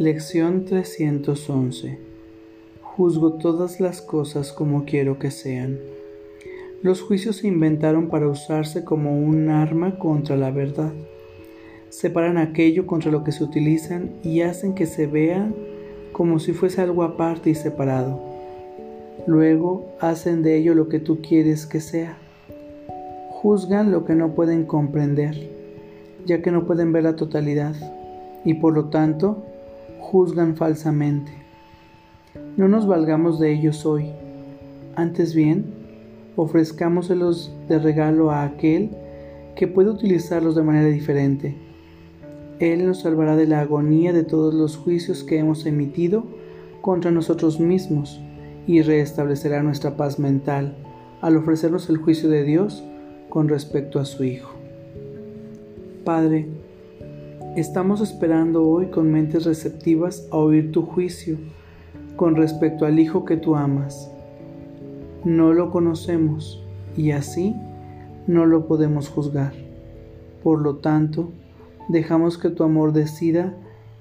Lección 311 Juzgo todas las cosas como quiero que sean. Los juicios se inventaron para usarse como un arma contra la verdad. Separan aquello contra lo que se utilizan y hacen que se vea como si fuese algo aparte y separado. Luego hacen de ello lo que tú quieres que sea. Juzgan lo que no pueden comprender, ya que no pueden ver la totalidad, y por lo tanto juzgan falsamente. No nos valgamos de ellos hoy, antes bien, ofrezcámoselos de regalo a aquel que puede utilizarlos de manera diferente. Él nos salvará de la agonía de todos los juicios que hemos emitido contra nosotros mismos y restablecerá nuestra paz mental al ofrecernos el juicio de Dios con respecto a su Hijo. Padre, estamos esperando hoy con mentes receptivas a oír tu juicio con respecto al Hijo que tú amas. No lo conocemos y así no lo podemos juzgar. Por lo tanto, dejamos que tu amor decida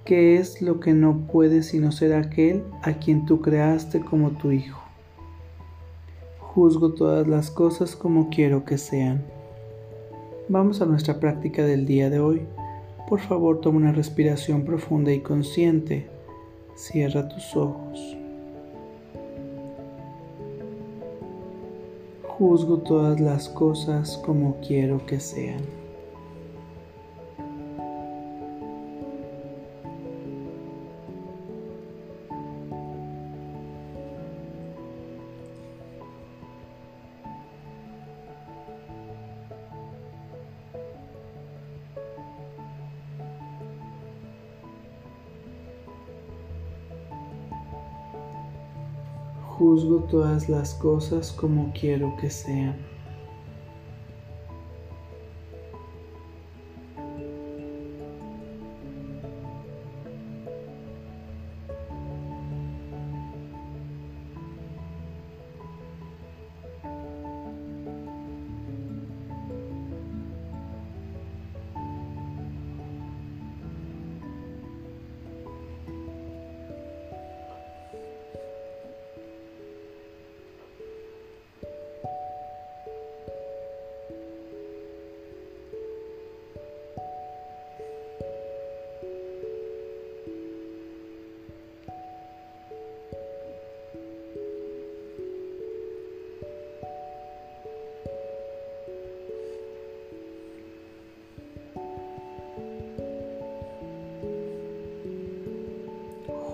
qué es lo que no puede sino ser aquel a quien tú creaste como tu Hijo. Juzgo todas las cosas como quiero que sean. Vamos a nuestra práctica del día de hoy. Por favor, toma una respiración profunda y consciente. Cierra tus ojos. Juzgo todas las cosas como quiero que sean. Juzgo todas las cosas como quiero que sean.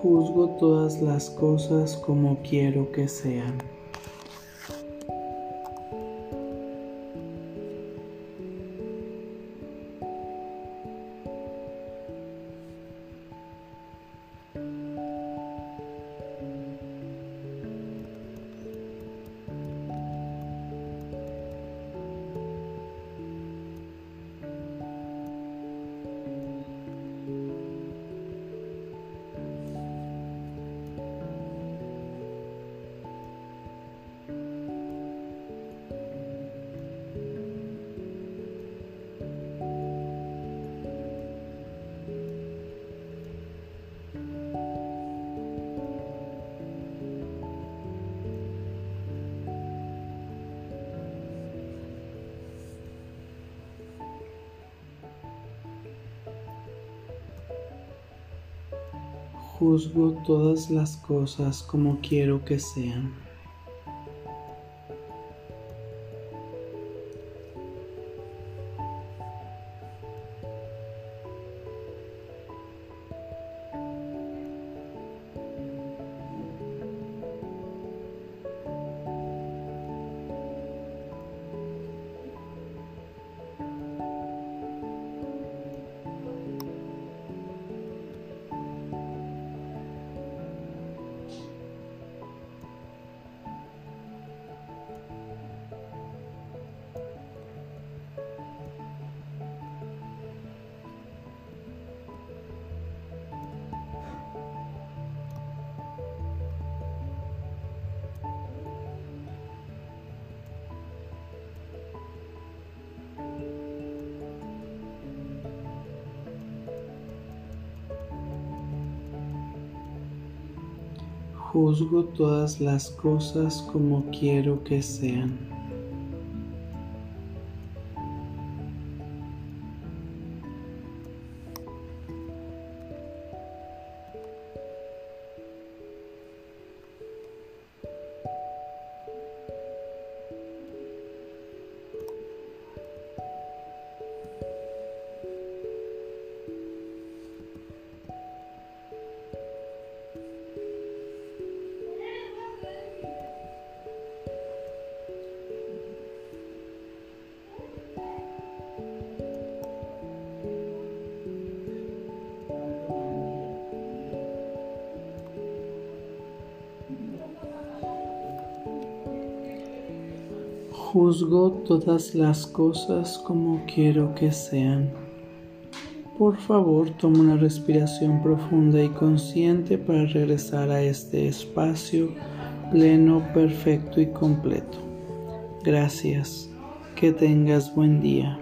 Juzgo todas las cosas como quiero que sean. Juzgo todas las cosas como quiero que sean. Juzgo todas las cosas como quiero que sean. Juzgo todas las cosas como quiero que sean. Por favor, toma una respiración profunda y consciente para regresar a este espacio pleno, perfecto y completo. Gracias. Que tengas buen día.